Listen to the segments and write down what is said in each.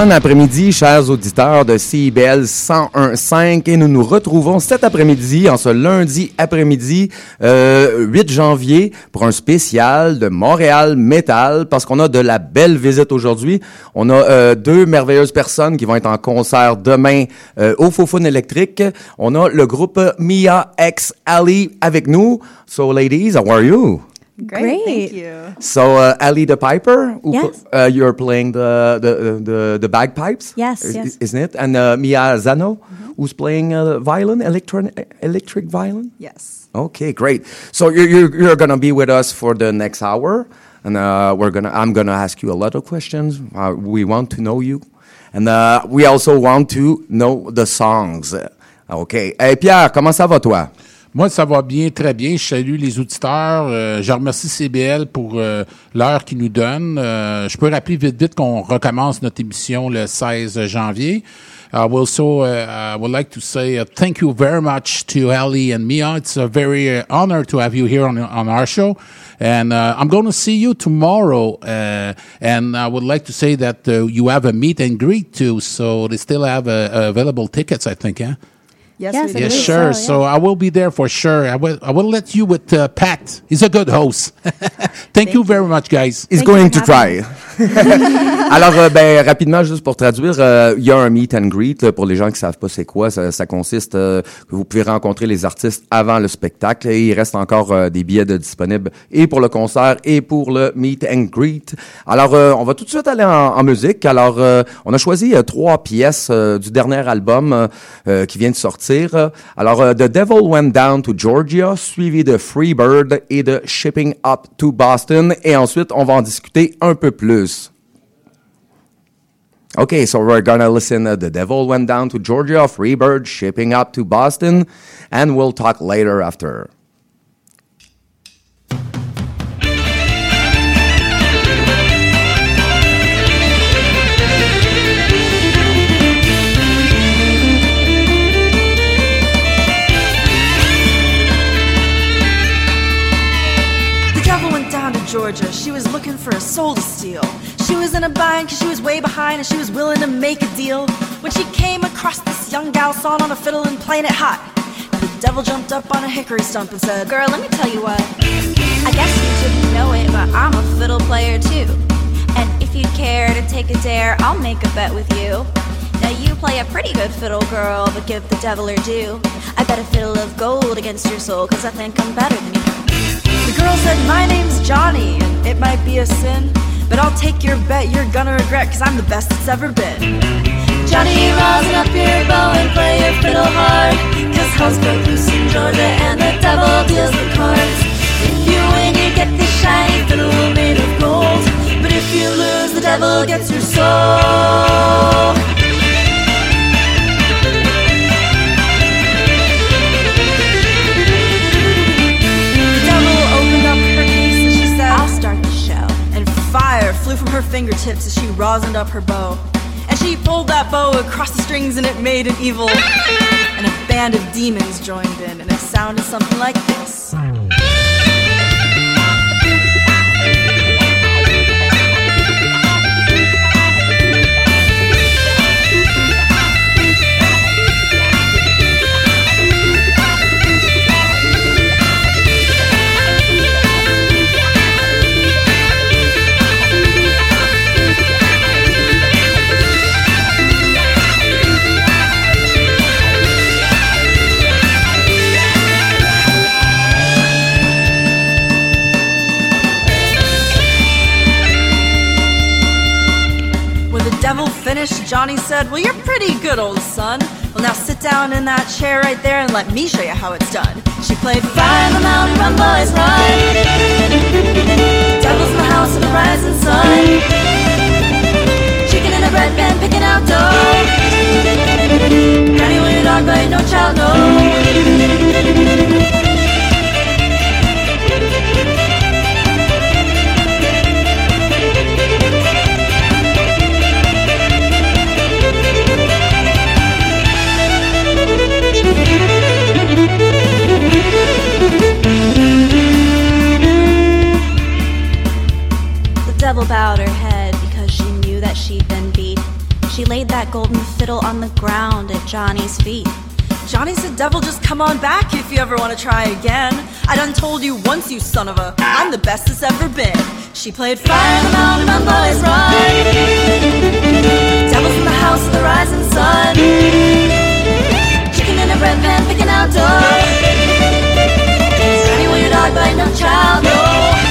Bon après-midi, chers auditeurs de CIBL 101.5 et nous nous retrouvons cet après-midi, en ce lundi après-midi, euh, 8 janvier, pour un spécial de Montréal Metal, parce qu'on a de la belle visite aujourd'hui. On a euh, deux merveilleuses personnes qui vont être en concert demain euh, au Fofun électrique. On a le groupe Mia X Ali avec nous. So ladies, how are you? Great. Thank you. So uh, Ally the Piper, Yes. uh, you're playing the the the, the bagpipes. Yes, is, yes. isn't it? And uh, Mia Asano, who's playing uh, violin, electron electric violin. Yes. Okay, great. So you're you're, you're gonna be with us for the next hour, and uh, we're gonna I'm gonna ask you a lot of questions. Uh, we want to know you, and uh, we also want to know the songs. Okay. Hey Pierre, comment ça va toi? Moi, ça va bien, très bien. Je salue les auditeurs. Euh, je remercie CBL pour euh, l'heure qu'ils nous donnent. Euh, je peux rappeler vite, vite qu'on recommence notre émission le 16 janvier. I will also, uh, I would like to say uh, thank you very much to Ali and Mia. It's a very uh, honor to have you here on, on our show. And uh, I'm going to see you tomorrow. Uh, and I would like to say that uh, you have a meet and greet too. So they still have uh, available tickets, I think, yeah? Yes, Yes, we I do. Yes, sure. so, So, I will be there for sure. I will. I will let you with uh, Pat. He's a good host. Thank, you very much, guys. He's Thank going to for try. Alors, euh, ben, rapidement, juste pour traduire, euh, il y a un meet and greet. là, pour les gens qui savent pas c'est quoi, ça, ça consiste euh, que vous pouvez rencontrer les artistes avant le spectacle. Et il reste encore euh, des billets de disponibles et pour le concert et pour le meet and greet. Alors, euh, on va tout de suite aller en, en musique. Alors, euh, on a choisi euh, trois pièces euh, du dernier album euh, euh, qui vient de sortir. Alors, euh, The Devil Went Down to Georgia, suivi de Freebird et de Shipping Up to Boston. Et ensuite, on va en discuter un peu plus. Okay, so we're gonna listen The Devil Went Down to Georgia, Freebird, Shipping Up to Boston, and we'll talk later after. The devil went down to Georgia. She was looking for a soul to steal. She was in a bind because she was way behind and she was willing to make a deal. When she came across this young gal sawing on a fiddle and playing it hot, the devil jumped up on a hickory stump and said, Girl, let me tell you what. I guess you didn't know it, but I'm a fiddle player too. And if you'd care to take a dare, I'll make a bet with you. Now you play a pretty good fiddle, girl, but give the devil her due. I bet a fiddle of gold against your soul, cause I think I'm better than you. The girl said, My name's Johnny, and it might be a sin, but I'll take your bet you're gonna regret, cause I'm the best it's ever been. Johnny, rosin up your bow and play your fiddle hard, cause hell's broke loose in Georgia and the devil deals the cards. If you win, you get this shiny fiddle made of gold, but if you lose, the devil gets your soul. Fingertips as she rosined up her bow. And she pulled that bow across the strings and it made an evil. And a band of demons joined in, and it sounded something like this. Johnny said, Well, you're pretty good, old son. Well, now sit down in that chair right there and let me show you how it's done. She played Fire in the Mountain, Run, Boys, Run. Devil's in the house of the rising sun. Chicken in a bread pan, picking out dough. Granny, will your dog bite? No child, no. Golden fiddle on the ground at Johnny's feet. Johnny said, Devil, just come on back if you ever want to try again. I done told you once, you son of a, I'm the best it's ever been. She played Fire in the Mountain, my boys run. Devil's in the house of the rising sun. Chicken in a bread pan, picking out dough. Johnny, will your dog bite? No child, no.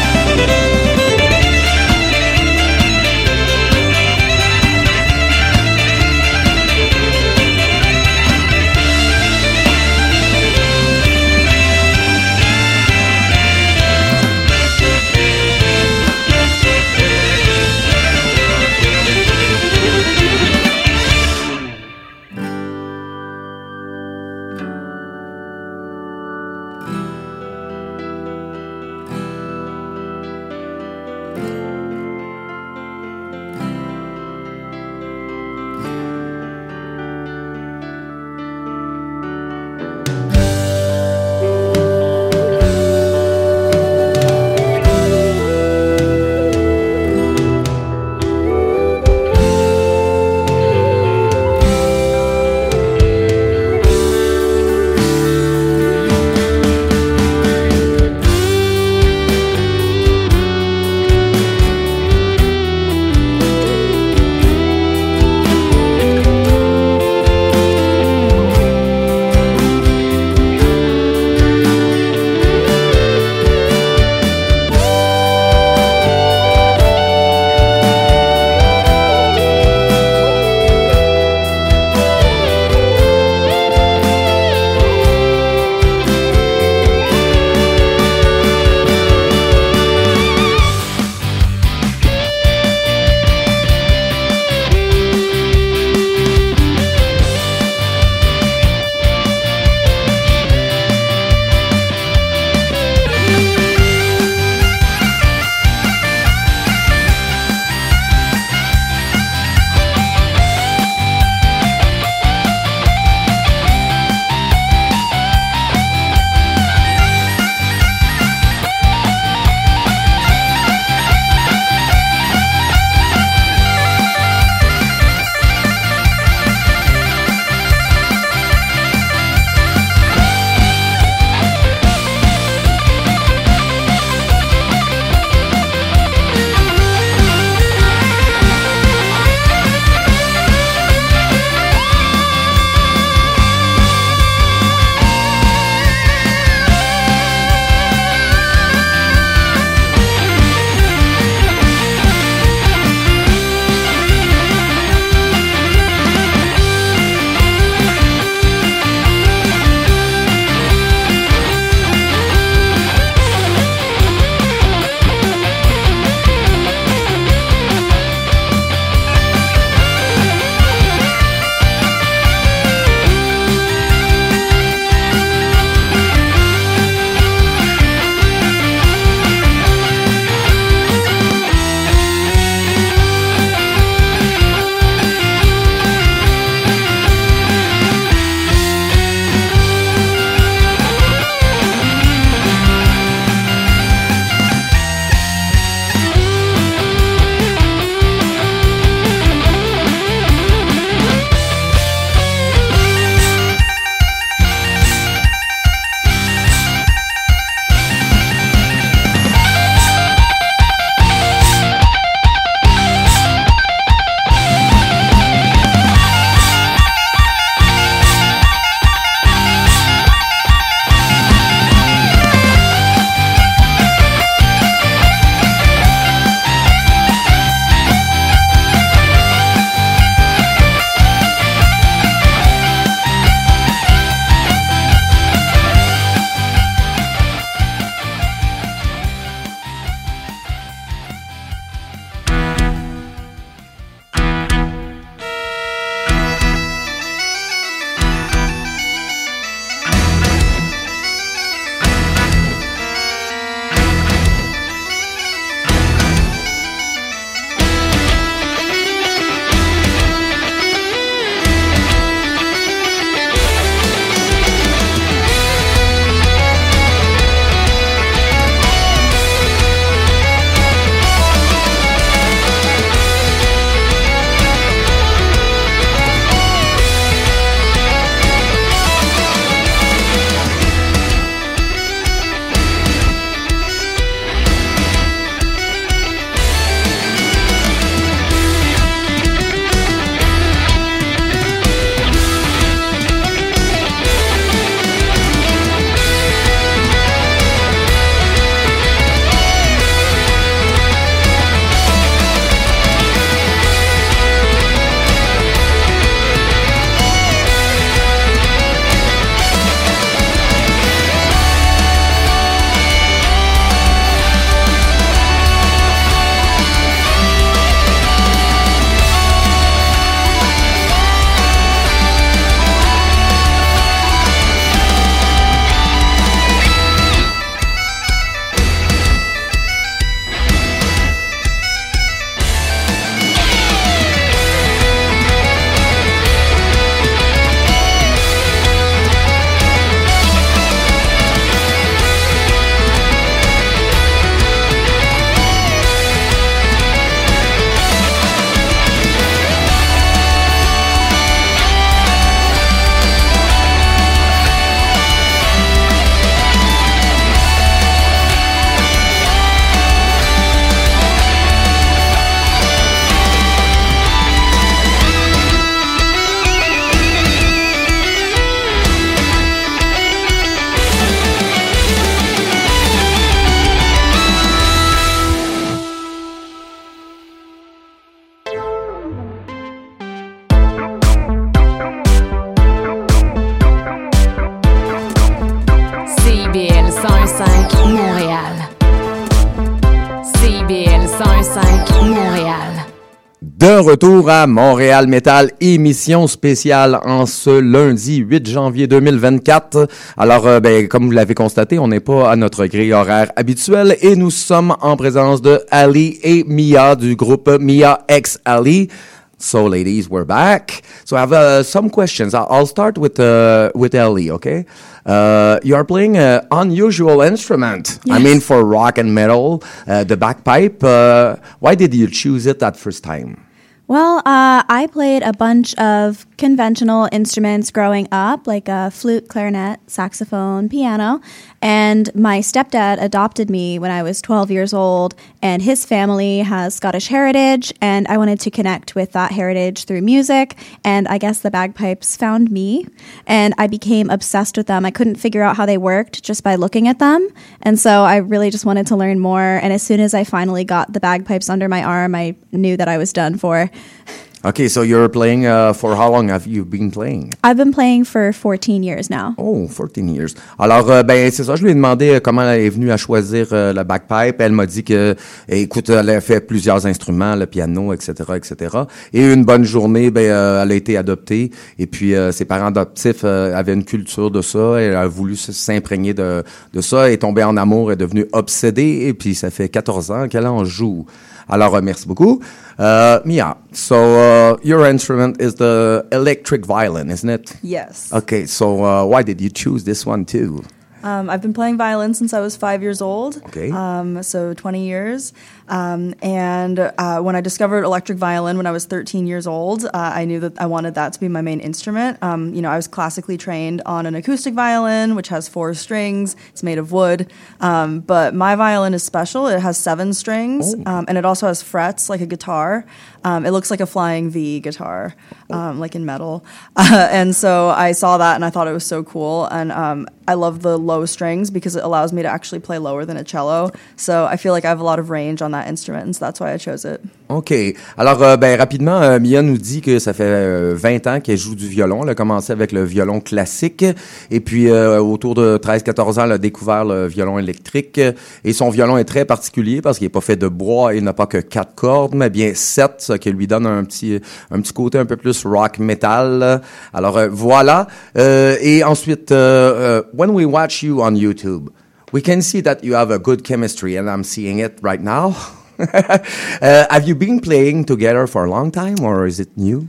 Retour à Montréal Metal, émission spéciale en ce lundi 8 janvier 2024. Alors, euh, ben, comme vous l'avez constaté, on n'est pas à notre grille horaire habituelle et nous sommes en présence de Ali et Mia du groupe Mia X Ali. So, ladies, we're back. So, I have uh, some questions. I'll start with uh, with Ellie. Okay, uh, you are playing an unusual instrument. I mean, for rock and metal, uh, the bagpipe. Uh, why did you choose it that first time? Well, uh, I played a bunch of conventional instruments growing up, like a flute, clarinet, saxophone, piano. And my stepdad adopted me when I was 12 years old, and his family has Scottish heritage, and I wanted to connect with that heritage through music. And I guess the bagpipes found me, and I became obsessed with them. I couldn't figure out how they worked just by looking at them. And so I really just wanted to learn more. And as soon as I finally got the bagpipes under my arm, I knew that I was done for. Okay, so you're playing uh, for how long have you been playing? I've been playing for 14 years now. Oh, 14 years. Alors, euh, ben, c'est ça, je lui ai demandé euh, comment elle est venue à choisir euh, le bagpipe. Elle m'a dit que, eh, écoute, elle a fait plusieurs instruments, le piano, etc., etc. Et une bonne journée, ben, euh, elle a été adoptée. Et puis, euh, ses parents adoptifs euh, avaient une culture de ça. Elle a voulu s'imprégner de, de ça. Est tombée en amour, est devenue obsédée. Et puis, ça fait 14 ans qu'elle en joue. Alors, euh, merci beaucoup. Uh, Mia, so uh, your instrument is the electric violin, isn't it? Yes. Okay, so uh, why did you choose this one too? Um, I've been playing violin since I was five years old. Okay. Um, so 20 years. Um, and uh, when I discovered electric violin when I was 13 years old, uh, I knew that I wanted that to be my main instrument. Um, you know, I was classically trained on an acoustic violin, which has four strings. It's made of wood. Um, but my violin is special. It has seven strings, um, and it also has frets like a guitar. Um, it looks like a flying V guitar, um, like in metal. and so I saw that and I thought it was so cool. And um, I love the low strings because it allows me to actually play lower than a cello. So I feel like I have a lot of range on that instrument, and so that's why I chose it. OK. Alors, euh, ben, rapidement, euh, Mia nous dit que ça fait euh, 20 ans qu'elle joue du violon. Elle a commencé avec le violon classique. Et puis, euh, autour de 13-14 ans, elle a découvert le violon électrique. Et son violon est très particulier parce qu'il n'est pas fait de bois et n'a pas que quatre cordes, mais bien sept, qui lui donne un petit, un petit côté un peu plus rock metal. Alors, euh, voilà. Euh, et ensuite, euh, euh, when we watch you on YouTube, we can see that you have a good chemistry, and I'm seeing it right now. uh, have you been playing together for a long time, or is it new?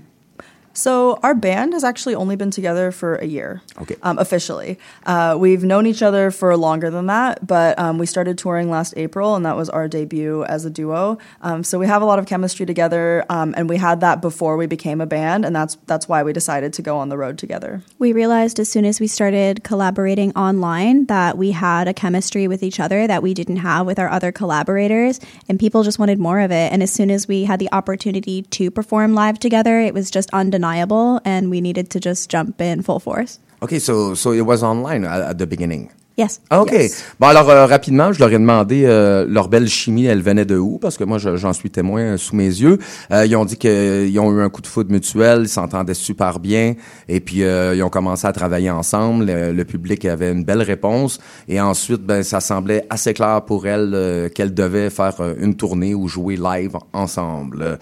So our band has actually only been together for a year. Okay. Um, officially, uh, we've known each other for longer than that, but um, we started touring last April, and that was our debut as a duo. Um, so we have a lot of chemistry together, um, and we had that before we became a band, and that's that's why we decided to go on the road together. We realized as soon as we started collaborating online that we had a chemistry with each other that we didn't have with our other collaborators, and people just wanted more of it. And as soon as we had the opportunity to perform live together, it was just undeniable, and we needed to just jump in full force. Okay, so so it was online at, at the beginning? Yes. OK. Bon, alors, euh, rapidement, je leur ai demandé euh, leur belle chimie, elle venait de où? Parce que moi, je- j'en suis témoin euh, sous mes yeux. Ils ont dit qu'ils ont eu un coup de foudre mutuel, ils s'entendaient super bien. Et puis, ils ont commencé à travailler ensemble. Le, le public avait une belle réponse. Et ensuite, ben, ça semblait assez clair pour elle qu'elle devait faire une tournée ou jouer live ensemble.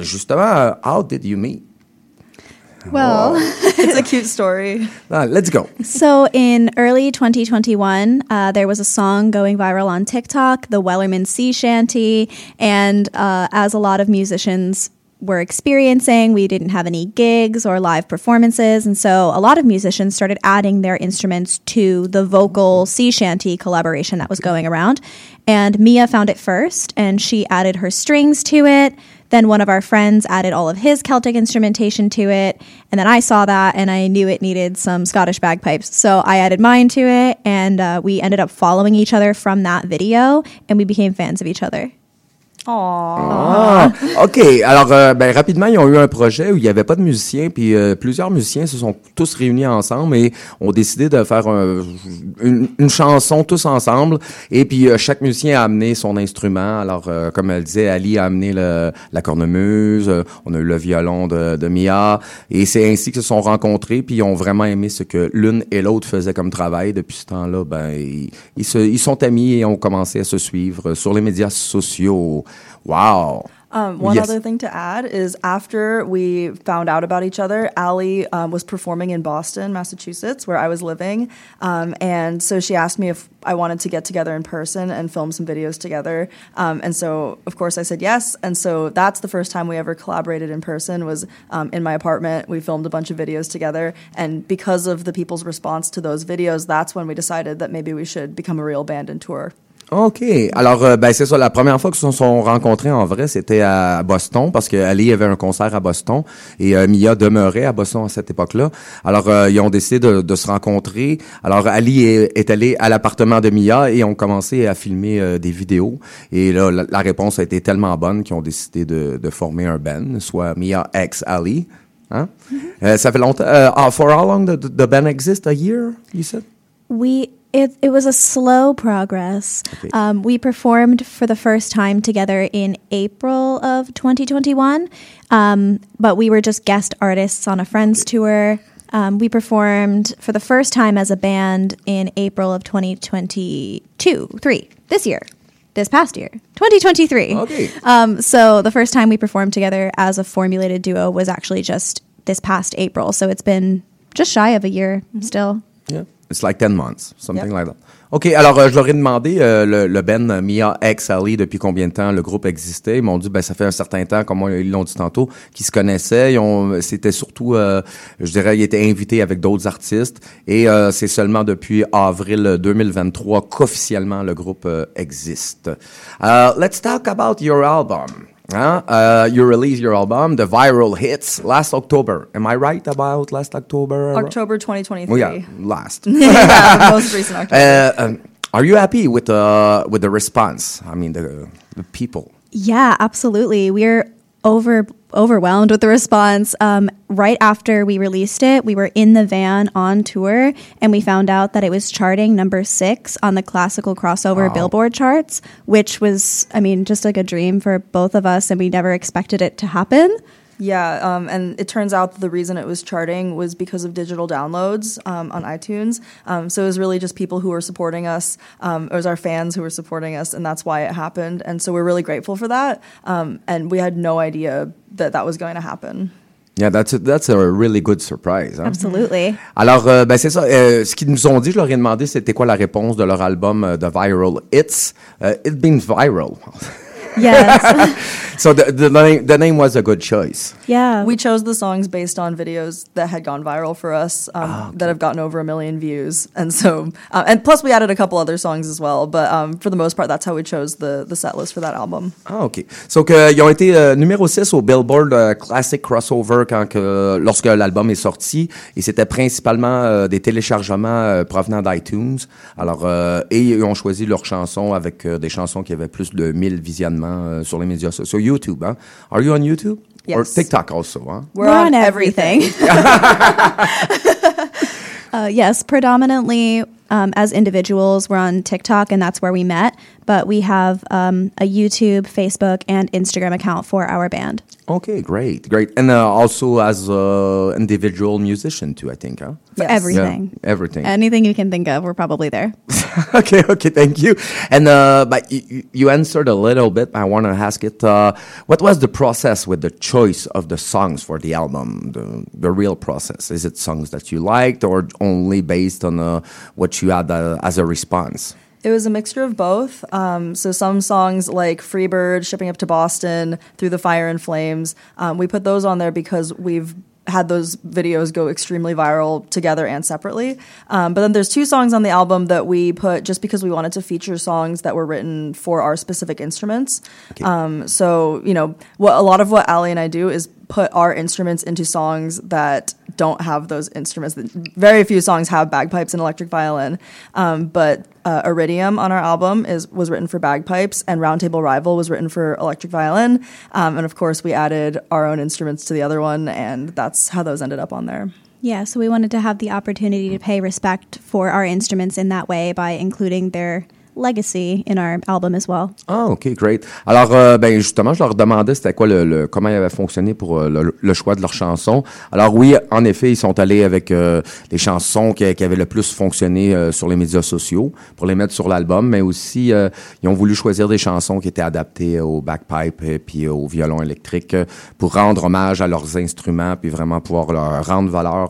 Justement, how did you meet? Well, it's a cute story. Let's go. So in early 2021, uh, there was a song going viral on TikTok, the Wellerman Sea Shanty, and uh, as a lot of musicians were experiencing, we didn't have any gigs or live performances, and so a lot of musicians started adding their instruments to the vocal sea shanty collaboration that was going around. And Mia found it first, and she added her strings to it. Then one of our friends added all of his Celtic instrumentation to it. And then I saw that and I knew it needed some Scottish bagpipes. So I added mine to it. And uh, we ended up following each other from that video and we became fans of each other. Ah, OK. Alors, euh, ben, rapidement, ils ont eu un projet où il n'y avait pas de musiciens, puis euh, plusieurs musiciens se sont tous réunis ensemble et ont décidé de faire un- une, une chanson tous ensemble. Et puis, euh, chaque musicien a amené son instrument. Alors, euh, comme elle disait, Ali a amené le, la cornemuse, on a eu le violon de, de Mia, et c'est ainsi qu'ils se sont rencontrés, puis ils ont vraiment aimé ce que l'une et l'autre faisaient comme travail. Depuis ce temps-là, ben, ils, ils se, ils sont amis et ont commencé à se suivre sur les médias sociaux. Wow! Um, one Yes. other thing to add is after we found out about each other, Ally um, was performing in Boston, Massachusetts, where I was living. Um, and so she asked me if I wanted to get together in person and film some videos together. Um, and so, of course, I said yes. And so that's the first time we ever collaborated in person was um, in my apartment. We filmed a bunch of videos together. And because of the people's response to those videos, that's when we decided that maybe we should become a real band and tour. OK. Alors, euh, ben, c'est ça. La première fois qu'ils se sont rencontrés en vrai, c'était à Boston parce que Ali avait un concert à Boston et euh, Mia demeurait à Boston à cette époque-là. Alors, euh, ils ont décidé de, de se rencontrer. Alors, Ali est, est allé à l'appartement de Mia et ont commencé à filmer des vidéos. Et là, la, la réponse a été tellement bonne qu'ils ont décidé de, de former un band, soit Mia X Ali. Hein? Euh, ça fait longtemps. ah, for how long the, the band exist? A year, you said? We it it was a slow progress. Um, we performed for the first time together in April of 2021, um, but we were just guest artists on a friend's tour. Um, we performed for the first time as a band in April of 2022, three this year, this past year, 2023. Okay. Um, so the first time we performed together as a formulated duo was actually just this past April. So it's been just shy of a year still. Yeah. It's like 10 months, something Yep. like that. OK, alors euh, je leur ai demandé, euh, le, le Ben euh, Mia X Ali, depuis combien de temps le groupe existait? Ils m'ont dit, ben ça fait un certain temps, comme ils l'ont dit tantôt, qu'ils se connaissaient. Ils ont, c'était surtout, euh, je dirais, ils étaient invités avec d'autres artistes. Et euh, c'est seulement depuis avril 2023 qu'officiellement le groupe euh, existe. Uh, let's talk about your album. Huh? Uh, you released your album, The Viral Hits, last October. Am I right about last October? October 2023. Oh, yeah, last. yeah, most recent October. Uh, um, are you happy with the with the response? I mean, the the people. Yeah, absolutely. We're over overwhelmed with the response. Um, right after we released it, we were in the van on tour, and we found out that it was charting number six on the classical crossover Billboard charts, which was, I mean, just like a dream for both of us, and we never expected it to happen. Yeah, um, and it turns out that the reason it was charting was because of digital downloads um, on iTunes. Um, so it was really just people who were supporting us. Um, it was our fans who were supporting us, and that's why it happened. And so we're really grateful for that. Um, and we had no idea that that was going to happen. Yeah, that's a, that's a really good surprise. hein? Absolutely. Alors, euh, ben c'est ça. Euh, ce qu'ils nous ont dit, je leur ai demandé c'était quoi la réponse de leur album euh, The Viral Hits. Uh, it's been viral. Yes. so the, the, name, the name was a good choice. yeah. We chose the songs based on videos that had gone viral for us um, that have gotten over a million views. And so, uh, and plus we added a couple other songs as well. But um, for the most part, that's how we chose the, the set list for that album. Ah, OK. So, que, ils ont été euh, numéro 6 au Billboard euh, Classic Crossover quand que, lorsque l'album est sorti. Et c'était principalement euh, des téléchargements euh, provenant d'iTunes. Alors, euh, et ils ont choisi leurs chansons avec euh, des chansons qui avaient plus de 1000 visionnements euh, sur les médias sociaux. YouTube, hein? Are you on YouTube? Or TikTok also, hein? We're, on, everything. uh, yes, predominantly um, as individuals, we're on TikTok, and that's where we met. But we have um, a YouTube, Facebook, and Instagram account for our band. Okay, great, great. And uh, also as an individual musician too, I think, huh? For Yes. everything. Yeah, everything. Anything you can think of, we're probably there. okay, okay, thank you. And uh, but you, you answered a little bit. I want to ask it. Uh, what was the process with the choice of the songs for the album? The the real process is it songs that you liked, or only based on uh, what you had uh, as a response? It was a mixture of both. Um, so some songs like Freebird, Shipping Up to Boston, Through the Fire and Flames, um, we put those on there because we've had those videos go extremely viral together and separately. Um, but then there's two songs on the album that we put just because we wanted to feature songs that were written for our specific instruments. Um, so you know, what a lot of what Ally and I do is put our instruments into songs that don't have those instruments. Very few songs have bagpipes and electric violin, um, but uh, Iridium on our album is was written for bagpipes, and Roundtable Rival was written for electric violin, um, and of course we added our own instruments to the other one, and that's how those ended up on there. Yeah, so we wanted to have the opportunity to pay respect for our instruments in that way by including their legacy in our album as well. Ah, OK, great. Alors, euh, ben justement, je leur demandais c'était quoi le, le- comment il avait fonctionné pour euh, le, le choix de leurs chansons. Alors oui, en effet, ils sont allés avec euh, les chansons qui, qui avaient le plus fonctionné euh, sur les médias sociaux pour les mettre sur l'album, mais aussi ils ont voulu choisir des chansons qui étaient adaptées au backpipe et puis au violon électrique pour rendre hommage à leurs instruments puis vraiment pouvoir leur rendre valeur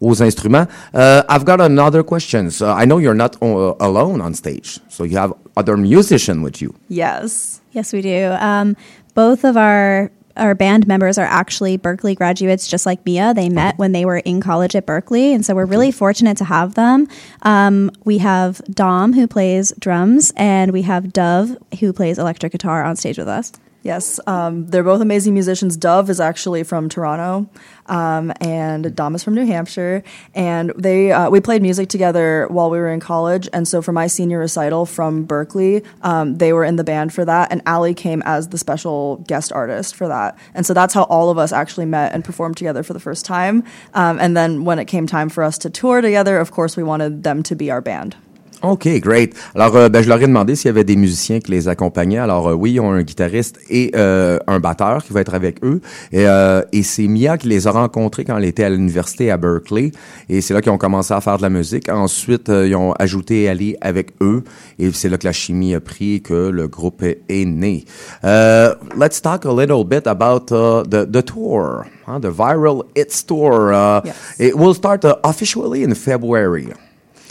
aux instruments. Uh, I've got another question. I know you're not uh, alone on stage, so you have other musicians with you. Yes. Yes, we do. Um, both of our our band members are actually Berklee graduates, just like Mia. They met when they were in college at Berklee, and so we're really fortunate to have them. Um, we have Dom who plays drums, and we have Dove who plays electric guitar on stage with us. Yes, um, they're both amazing musicians. Dove is actually from Toronto, um, and Dom is from New Hampshire. And they uh, we played music together while we were in college. And so for my senior recital from Berklee, um, they were in the band for that, and Ali came as the special guest artist for that. And so that's how all of us actually met and performed together for the first time. Um, and then when it came time for us to tour together, of course we wanted them to be our band. OK, great. Alors, euh, ben, je leur ai demandé s'il y avait des musiciens qui les accompagnaient. Alors, euh, oui, ils ont un guitariste et euh, un batteur qui va être avec eux. Et, euh, et c'est Mia qui les a rencontrés quand elle était à l'université à Berkeley. Et c'est là qu'ils ont commencé à faire de la musique. Ensuite, ils ont ajouté Ali avec eux. Et c'est là que la chimie a pris, que le groupe est, né. Euh, let's talk a little bit about uh, the, the tour, hein, the Viral Hits Tour. Uh, Yes. It will start uh, officially in February.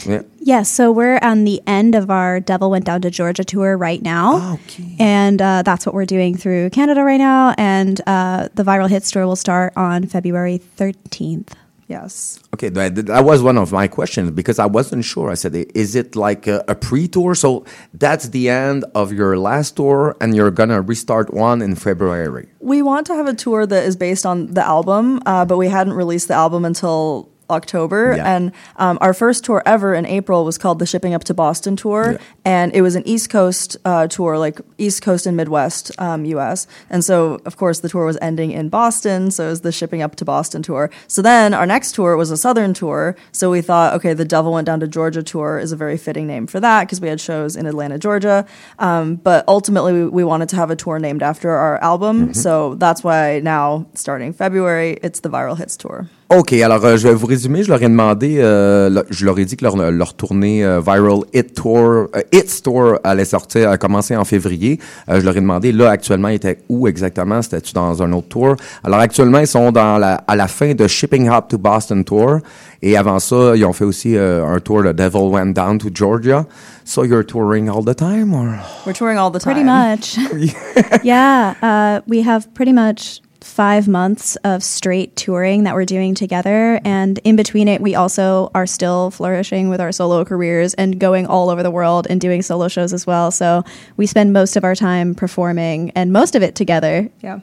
Yeah. Yes, so we're on the end of our Devil Went Down to Georgia tour right now. Okay. And uh, that's what we're doing through Canada right now. And uh, the Viral Hits tour will start on February 13th. Yes. Okay, that, that was one of my questions because I wasn't sure. I said, is it like a, a pre-tour? So that's the end of your last tour, and you're gonna restart one in February. We want to have a tour that is based on the album, uh, but we hadn't released the album until October. Yeah. And um, our first tour ever in April was called the Shipping Up to Boston tour. Yeah. And it was an East Coast uh, tour, like East Coast and Midwest um, US. And so, of course, the tour was ending in Boston. So it was the Shipping Up to Boston tour. So then our next tour was a Southern tour. So we thought, okay, the Devil Went Down to Georgia tour is a very fitting name for that because we had shows in Atlanta, Georgia. Um, but ultimately, we, we wanted to have a tour named after our album. So that's why now, starting February, it's the Viral Hits tour. OK, alors euh, je vais vous résumer. Je leur ai demandé, euh, le- je leur ai dit que leur, leur tournée euh, Viral Hit Tour, euh, Hits Tour allait sortir, a commencé en février. Euh, je leur ai demandé, là, actuellement, ils étaient où exactement? C'était-tu dans un autre tour? Alors, actuellement, ils sont dans la, à la fin de Shipping Up to Boston Tour. Et avant ça, ils ont fait aussi euh, un tour de Devil Went Down to Georgia. So you're touring all the time, or? We're touring all the time. Pretty much. yeah, uh, we have pretty much five months of straight touring that we're doing together. And in between it, we also are still flourishing with our solo careers and going all over the world and doing solo shows as well. So we spend most of our time performing and most of it together. Yeah.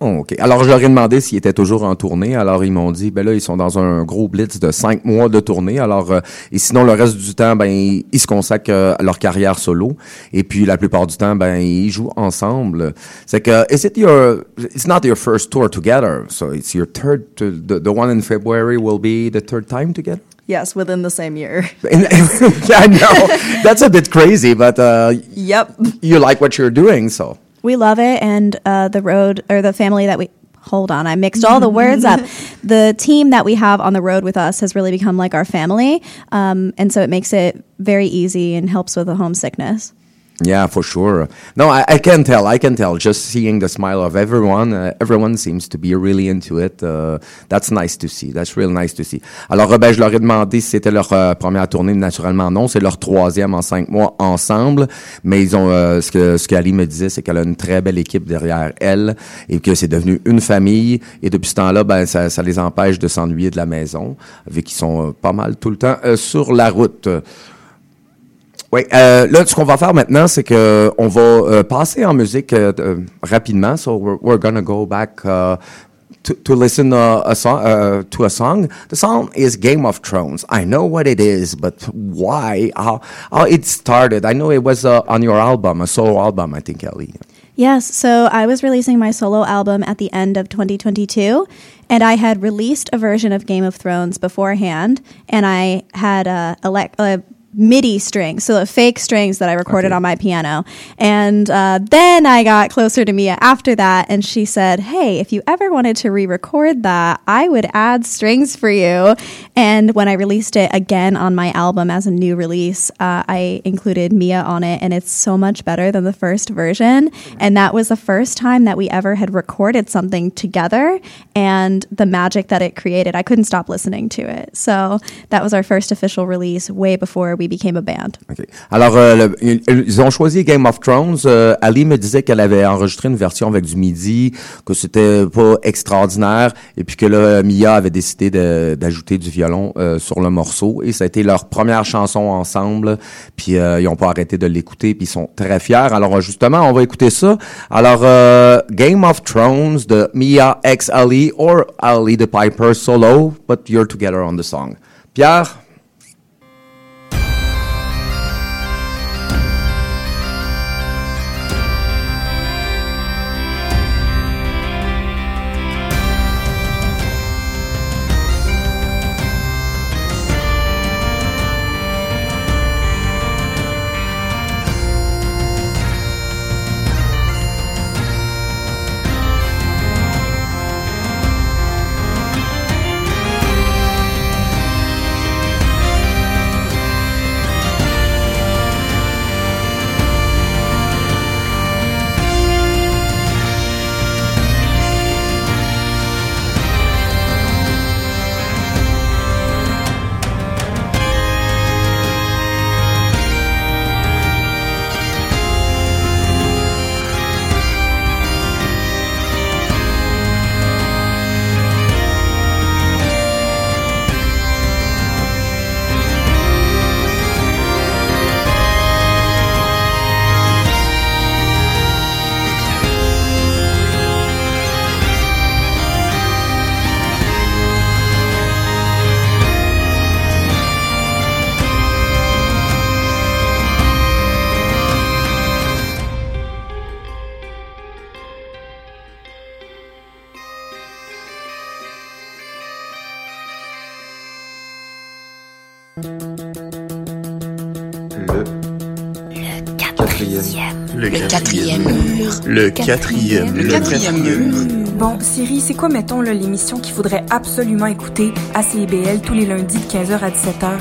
Oh, OK. Alors, je leur ai demandé s'ils étaient toujours en tournée. Alors, ils m'ont dit, ben là, ils sont dans un gros blitz de cinq mois de tournée. Alors, euh, et sinon, le reste du temps, ben, ils, ils se consacrent euh, à leur carrière solo. Et puis, la plupart du temps, ben, ils jouent ensemble. C'est que, is it your, it's not your first tour together. So, it's your third, to, the, the one in February will be the third time together? Yes, within the same year. I know. That's a bit crazy, but, uh, yep. you like what you're doing, so. We love it. And uh, the road or the family that we. Hold on, I mixed all the words up. The team that we have on the road with us has really become like our family. Um, and so it makes it very easy and helps with the homesickness. Yeah, for sure. No, I, I can tell. I can tell. Just seeing the smile of everyone, uh, everyone seems to be really into it. Uh, that's nice to see. That's real nice to see. Alors, ben, je leur ai demandé si c'était leur euh, première tournée. Naturellement, non. C'est leur troisième en cinq mois ensemble. Mais ils ont, euh, ce que ce qu'Ali me disait, c'est qu'elle a une très belle équipe derrière elle et que c'est devenu une famille. Et depuis ce temps-là, ben, ça, ça les empêche de s'ennuyer de la maison, vu qu'ils sont euh, pas mal tout le temps euh, sur la route. Oui, euh, là, ce qu'on va faire maintenant, c'est que on va euh, passer en musique euh, euh, rapidement. So we're, we're gonna go back uh, to, to listen uh, a song, uh, to a song. The song is Game of Thrones. I know what it is, but why? How, how it started? I know it was uh, on your album, a solo album, I think, Ellie. Yes, so I was releasing my solo album at the end of 2022, and I had released a version of Game of Thrones beforehand, and I had uh, elect, uh, MIDI strings, so the fake strings that I recorded Okay. on my piano. And uh, then I got closer to Mia after that, and she said, Hey, if you ever wanted to re record that, I would add strings for you. And when I released it again on my album as a new release, uh, I included Mia on it, and it's so much better than the first version. And that was the first time that we ever had recorded something together, and the magic that it created, I couldn't stop listening to it. So that was our first official release way before we became a band. OK. Alors, euh, ils, ont choisi Game of Thrones. Euh, Ali me disait qu'elle avait enregistré une version avec du MIDI, que c'était pas extraordinaire, et puis que là, Mia avait décidé d'ajouter du violon euh, sur le morceau, et ça a été leur première chanson ensemble, puis euh, ils ont pas arrêté de l'écouter, puis ils sont très fiers. Alors, justement, on va écouter ça. Alors, euh, Game of Thrones de Mia X Ali, or Ali the Piper solo, but you're together on the song. Pierre? Quatrième mur. Le quatrième Le mur. quatrième mur. Bon, Siri, c'est quoi, mettons, l'émission qu'il faudrait absolument écouter à CIBL tous les lundis de 15h à 17h?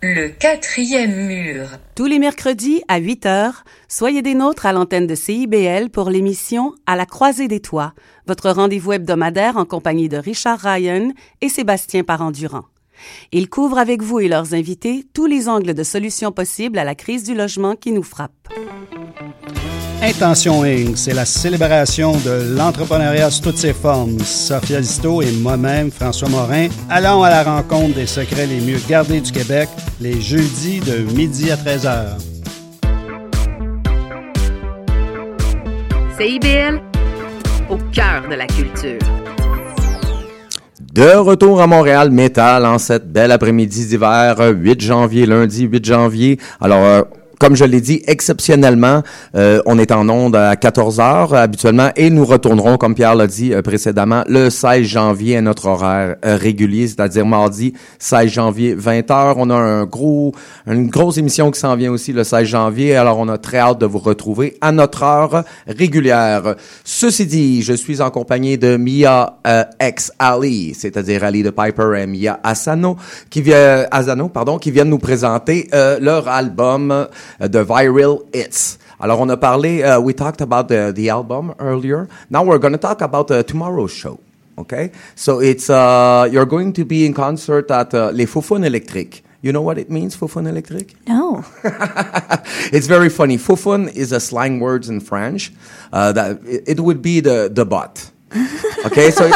Le quatrième mur. Tous les mercredis à 8 heures, soyez des nôtres à l'antenne de CIBL pour l'émission À la croisée des toits, votre rendez-vous hebdomadaire en compagnie de Richard Ryan et Sébastien Parent-Durand. Ils couvrent avec vous et leurs invités tous les angles de solutions possibles à la crise du logement qui nous frappe. Intention Inc., c'est la célébration de l'entrepreneuriat sous toutes ses formes. Sophia Listo et moi-même, François Morin, allons à la rencontre des secrets les mieux gardés du Québec les jeudis de midi à 13h. CIBL, au cœur de la culture. De retour à Montréal Métal en cette belle après-midi d'hiver, euh, 8 janvier, lundi 8 janvier. Alors, euh, comme je l'ai dit, exceptionnellement, euh, on est en onde à 14 heures euh, habituellement et nous retournerons, comme Pierre l'a dit euh, précédemment, le 16 janvier à notre horaire régulier, c'est-à-dire mardi 16 janvier 20 heures. On a une grosse émission qui s'en vient aussi le 16 janvier. Alors, on a très hâte de vous retrouver à notre heure régulière. Ceci dit, je suis en compagnie de Mia euh, X Ali, c'est-à-dire Ali de Piper et Mia Asano, qui vient, qui viennent nous présenter leur album The Viral Hits. Alors, on a parlé, uh, we talked about the, the album earlier. Now we're going to talk about the tomorrow's show. Okay? So it's, uh, you're going to be in concert at uh, Les Foufounes Électriques. You know what it means, Foufoune Électrique? No. it's very funny. Foufoune is a slang word in French. Uh, that it, it would be the the butt. Okay, so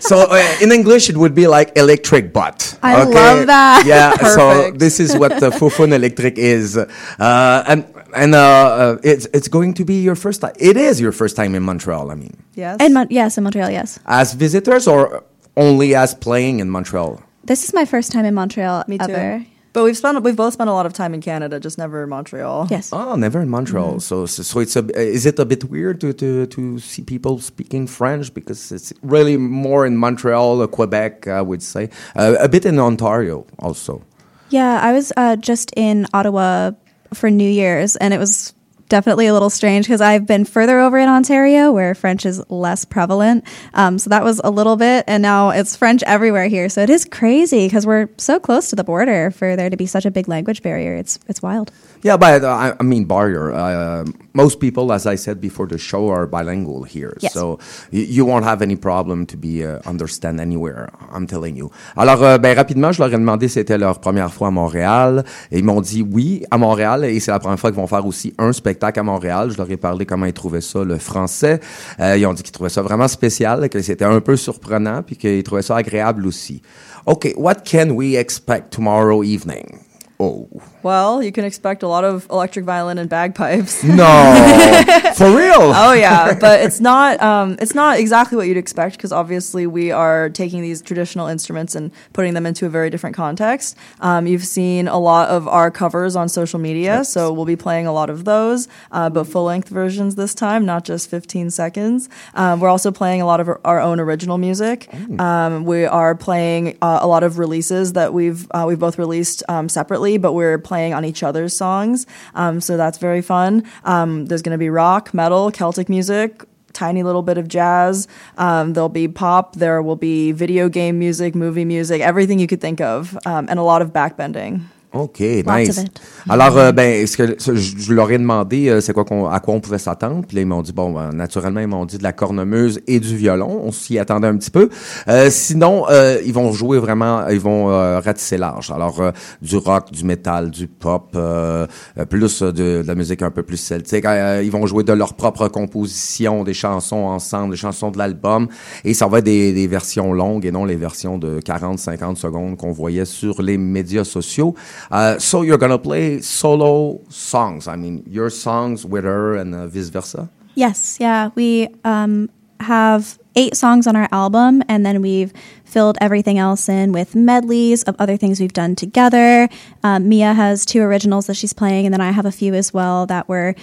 so uh, in English it would be like electric butt. I okay? love that. Yeah, so this is what the Foufoune Electric is, uh, and and uh, uh, it's it's going to be your first time. It is your first time in Montreal. I mean, Yes. In Mon- yes, in Montreal, yes. as visitors or only as playing in Montreal. This is my first time in Montreal Me too. ever. But we've spent we've both spent a lot of time in Canada, just never in Montreal. Yes. Oh, never in Montreal. So, so, so it's a. Is it a bit weird to, to, to see people speaking French because it's really more in Montreal, uh, Quebec, I would say, uh, a bit in Ontario also. Yeah, I was uh, just in Ottawa for New Year's, and it was definitely a little strange because I've been further over in Ontario where French is less prevalent. Um, so that was a little bit, and now it's French everywhere here. So it is crazy because we're so close to the border for there to be such a big language barrier. It's it's wild. Yeah, but uh, I, mean, barrier. Uh, most people, as I said before the show, are bilingual here, Yes. so you won't have any problem to be uh, understand anywhere. I'm telling you. Alors, euh, ben rapidement, je leur ai demandé si c'était leur première fois à Montréal, et ils m'ont dit oui à Montréal, et c'est la première fois qu'ils vont faire aussi un spectacle à Montréal. Je leur ai parlé comment ils trouvaient ça, le français. Euh, ils ont dit qu'ils trouvaient ça vraiment spécial, que c'était un peu surprenant, puis qu'ils trouvaient ça agréable aussi. Okay, what can we expect tomorrow evening? Oh. Well, you can expect a lot of electric violin and bagpipes. No, for real. oh yeah, but it's not um, it's not exactly what you'd expect because obviously we are taking these traditional instruments and putting them into a very different context. Um, you've seen a lot of our covers on social media, so we'll be playing a lot of those, uh, but full length versions this time, not just 15 seconds. Um, we're also playing a lot of our- our own original music. Um, we are playing uh, a lot of releases that we've uh, we've both released um, separately, but we're playing on each other's songs. Um, so that's very fun. Um, there's going to be rock, metal, Celtic music. Tiny little bit of jazz. Um, there'll be pop. There will be video game music, movie music, everything you could think of, um, and a lot of backbending. OK, nice. Alors, euh, ben, ce que ce- je, je leur ai demandé euh, c'est quoi qu'on- à quoi on pouvait s'attendre. Puis là, ils m'ont dit, bon, ben, naturellement, ils m'ont dit de la cornemuse et du violon. On s'y attendait un petit peu. Euh, sinon, euh, ils vont jouer vraiment, ils vont euh, ratisser large. Alors, euh, du rock, du métal, du pop, plus de, de la musique un peu plus celtique. Euh, ils vont jouer de leur propre composition, des chansons ensemble, des chansons de l'album. Et ça va être des, des versions longues et non les versions de 40-50 secondes qu'on voyait sur les médias sociaux. Uh, so you're gonna play solo songs. I mean, your songs with her and uh, vice versa. Yes, yeah. We um, have eight songs on our album, and then we've filled everything else in with medleys of other things we've done together. Um, Mia has two originals that she's playing, and then I have a few as well that we're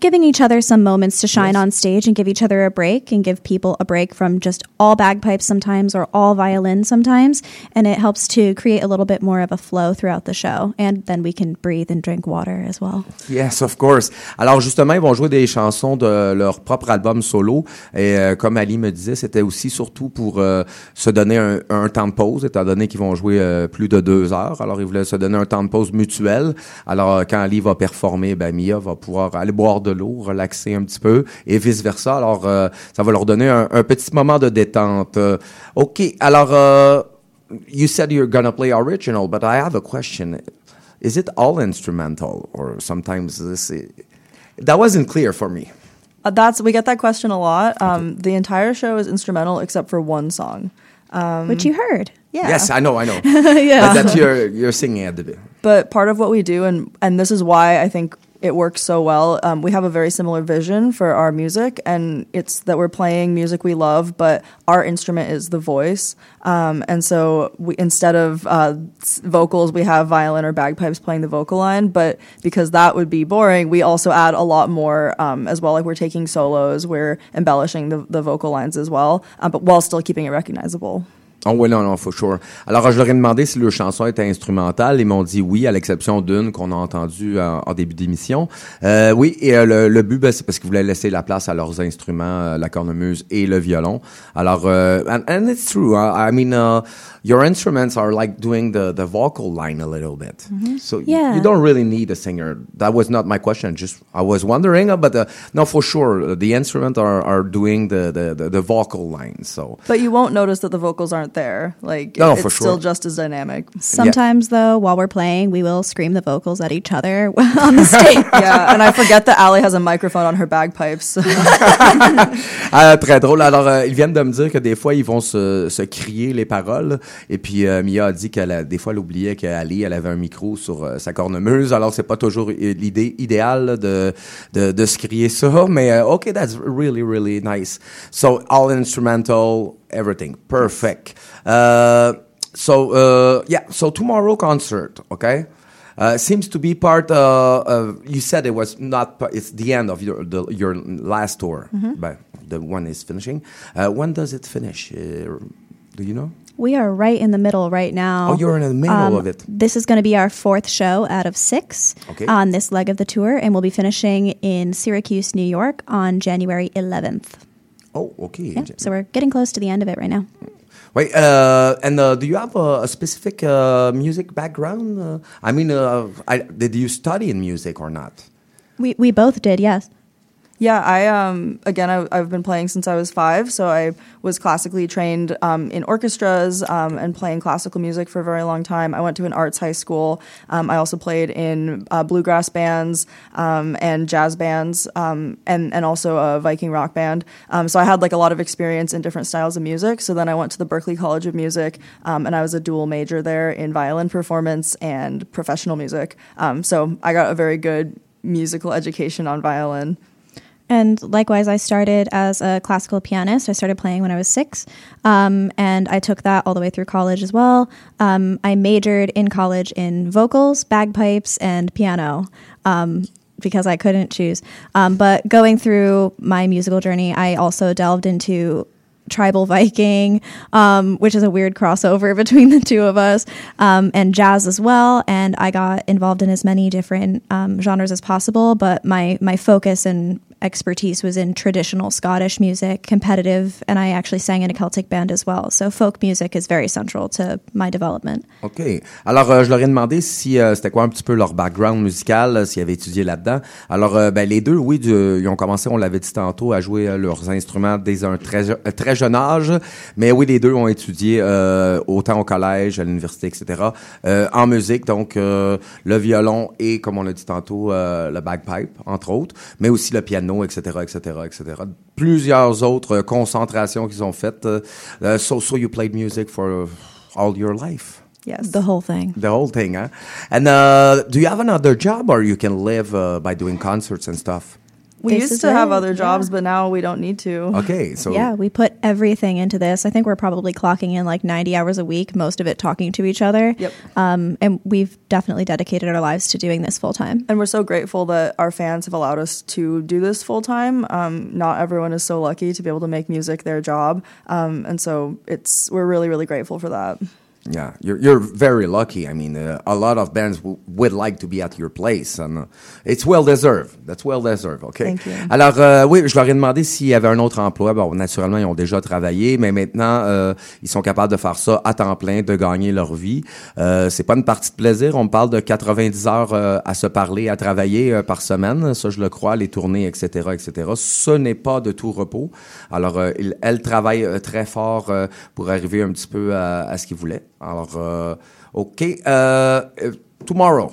giving each other some moments to shine on stage and give each other a break and give people a break from just all bagpipes sometimes or all violin sometimes. And it helps to create a little bit more of a flow throughout the show. And then we can breathe and drink water as well. Yes, of course. Alors justement, ils vont jouer des chansons de leur propre album solo. Et euh, comme Ali me disait, c'était aussi surtout pour euh, se donner un, un temps de pause, étant donné qu'ils vont jouer euh, plus de deux heures. Alors ils voulaient se donner un temps de pause mutuel. Alors quand Ali va performer, ben Mia va pouvoir aller boire de l'eau, relaxer un petit peu, et vice versa. Alors euh, ça va leur donner un, un petit moment de détente. Euh, ok. Alors euh, you said you're gonna play original, but I have a question. Is it all instrumental, or sometimes this? that wasn't clear for me. Uh, that's we get that question a lot. Um, the entire show is instrumental except for one song. Um, Which you heard. Yeah. Yes, I know, I know. Yeah. But that's your your singing at the bit. but part of what we do and and this is why i think it works so well. Um, we have a very similar vision for our music and it's that we're playing music we love but our instrument is the voice. Um, and so we, instead of uh, vocals we have violin or bagpipes playing the vocal line but because that would be boring we also add a lot more um, as well. Like we're taking solos we're embellishing the, the vocal lines as well um, but while still keeping it recognizable Oh oui, non, non, for sure. Alors, je leur ai demandé si leur chanson était instrumentale. Ils m'ont dit oui, à l'exception d'une qu'on a entendue en, en début d'émission. Euh, oui, et euh, le, le but, ben, c'est parce qu'ils voulaient laisser la place à leurs instruments, euh, la cornemuse et le violon. Alors, euh, and, and it's true. huh? I mean, uh, your instruments are like doing the, the vocal line a little bit. So y- Yeah. you don't really need a singer. That was not my question. Just I was wondering, uh, but uh, no, for sure, uh, the instruments are, are doing the, the, the, the vocal line. So but you won't notice that the vocals aren't there like No, it's for still sure. just as dynamic Sometimes, though, while we're playing, we will scream the vocals at each other on the stage. yeah, and I forget that Allie has a microphone on her bagpipes. Ah, très drôle. Alors, euh, ils viennent de me dire que des fois, ils vont se, se crier les paroles. Et puis, euh, Mia a dit qu'elle a, des fois, elle oubliait qu'Ali, elle avait un micro sur euh, sa cornemuse. Alors, c'est pas toujours l'idée idéale de, de, de se crier ça. Mais, euh, OK, that's really, really nice. So, all instrumental, everything. Perfect. Uh, so, uh, yeah, so tomorrow concert, okay? Uh, seems to be part uh, of. You said it was not. It's the end of your the, your last tour, but the one is finishing. Uh, when does it finish? Uh, do you know? We are right in the middle right now. Oh, you're in the middle Um, of it. This is going to be our fourth show out of six Okay. on this leg of the tour, and we'll be finishing in Syracuse, New York on January 11th. Oh, okay. Yeah, so we're getting close to the end of it right now. Wait, uh, and uh, do you have a, a specific uh, music background? Uh, I mean, uh, I, did you study in music or not? We, we both did, yes. Yeah, I um again I, I've been playing since I was five, so I was classically trained um, in orchestras um, and playing classical music for a very long time. I went to an arts high school. Um, I also played in uh, bluegrass bands um, and jazz bands, um, and and also a Viking rock band. Um, so I had like a lot of experience in different styles of music. So then I went to the Berklee College of Music, and I was a dual major there in violin performance and professional music. So I got a very good musical education on violin. And likewise, I started as a classical pianist. I started playing when I was six, um, and I took that all the way through college as well. Um, I majored in college in vocals, bagpipes, and piano. Um, because I couldn't choose. Um, but going through my musical journey, I also delved into tribal Viking, um, which is a weird crossover between the two of us, um, and jazz as well. And I got involved in as many different um, genres as possible. But my my focus and expertise was in traditional Scottish music, competitive, and I actually sang in a Celtic band as well. So folk music is very central to my development. OK. Alors, euh, je leur ai demandé si euh, c'était quoi un petit peu leur background musical, euh, s'ils avaient étudié là-dedans. Alors, euh, ben, les deux, oui, ils ont commencé, on l'avait dit tantôt, à jouer euh, leurs instruments dès un très, très jeune âge. Mais oui, les deux ont étudié autant au collège, à l'université, etc. en musique, donc le violon et, comme on l'a dit tantôt, le bagpipe, entre autres, mais aussi le piano, etc., etc., etc. Plusieurs autres euh, concentrations qu'ils ont faites. Euh, euh, so, so you played music for all your life? Yes. The whole thing. The whole thing, huh? And uh, do you have another job, or you can live uh, by doing concerts and stuff? We This used is to have it, other jobs, yeah. but now we don't need to. Okay, so yeah, we put everything into this. I think we're probably clocking in like 90 hours a week, most of it talking to each other. Yep. Um, and we've definitely dedicated our lives to doing this full time. And we're so grateful that our fans have allowed us to do this full time. Um, not everyone is so lucky to be able to make music their job, um, and so it's we're really really grateful for that. Yeah, you're you're very lucky. I mean, uh, a lot of bands would like to be at your place, and uh, it's well deserved. That's well deserved. Okay. Thank you. Alors euh, oui, je leur ai demandé s'il y avait un autre emploi. Bon, naturellement, ils ont déjà travaillé, mais maintenant, euh, ils sont capables de faire ça à temps plein, de gagner leur vie. Euh, c'est pas une partie de plaisir. On parle de 90 heures euh, à se parler, à travailler euh, par semaine. Ça, je le crois, les tournées, etc., etc. Ce n'est pas de tout repos. Alors, euh, il- elle travaille euh, très fort pour arriver un petit peu à, à ce qu'ils voulaient. Alors, euh, OK. Euh, tomorrow,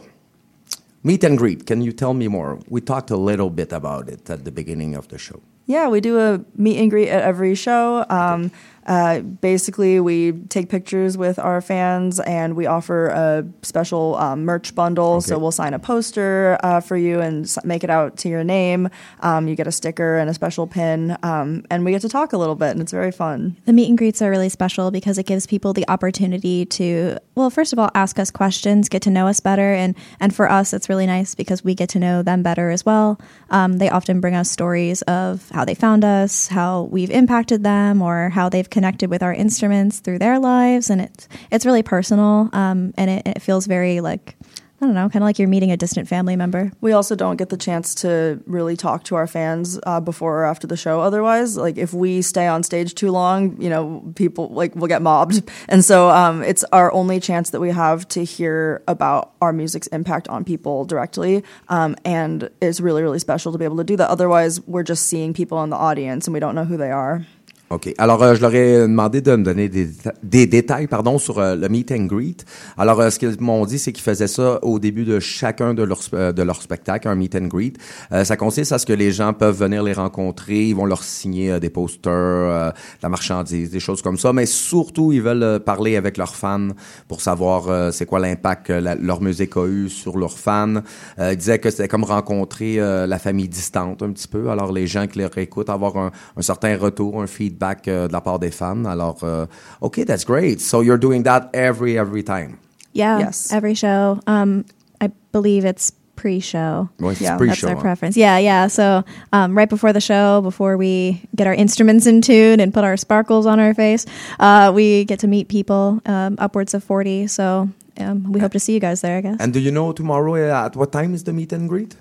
meet and greet. Can you tell me more? We talked a little bit about it at the beginning of the show. Yeah, we do a meet and greet at every show. Um, uh, basically, we take pictures with our fans and we offer a special um, merch bundle. So we'll sign a poster uh, for you and make it out to your name. Um, you get a sticker and a special pin, um, and we get to talk a little bit, and it's very fun. The meet and greets are really special because it gives people the opportunity to, well, first of all, ask us questions, get to know us better, and and for us, it's really nice because we get to know them better as well. Um, they often bring us stories of how they found us, how we've impacted them, or how they've connected with our instruments through their lives, and it's it's really personal, um, and it, it feels very like I don't know, kind of like you're meeting a distant family member. We also don't get the chance to really talk to our fans uh, before or after the show. Otherwise, like if we stay on stage too long, you know, people like will get mobbed, and so um, it's our only chance that we have to hear about our music's impact on people directly. Um, and it's really, really special to be able to do that. Otherwise, we're just seeing people in the audience and we don't know who they are. OK. Alors, euh, je leur ai demandé de me donner des, des détails pardon, sur euh, le meet and greet. Alors, euh, ce qu'ils m'ont dit, c'est qu'ils faisaient ça au début de chacun de leurs euh, de leur spectacles, un meet and greet. Euh, ça consiste à ce que les gens peuvent venir les rencontrer, ils vont leur signer des posters, de la marchandise, des choses comme ça. Mais surtout, ils veulent parler avec leurs fans pour savoir c'est quoi l'impact que leur musique a eu sur leurs fans. Ils disaient que c'était comme rencontrer la famille distante un petit peu. Alors, les gens qui les écoutent, avoir un, un certain retour, un feedback euh, de la part des fans. Alors, euh, OK, that's great. So you're doing that every, every time. Yeah, Yes. every show. Um, I believe it's pre-show. Ouais, c'est That's pre-show, our hein. preference. Yeah, yeah. So um, right before the show, before we get our instruments in tune and put our sparkles on our face, uh, we get to meet people, um, upwards of 40. So um, we hope to see you guys there, I guess. And do you know tomorrow uh, at what time is the meet and greet?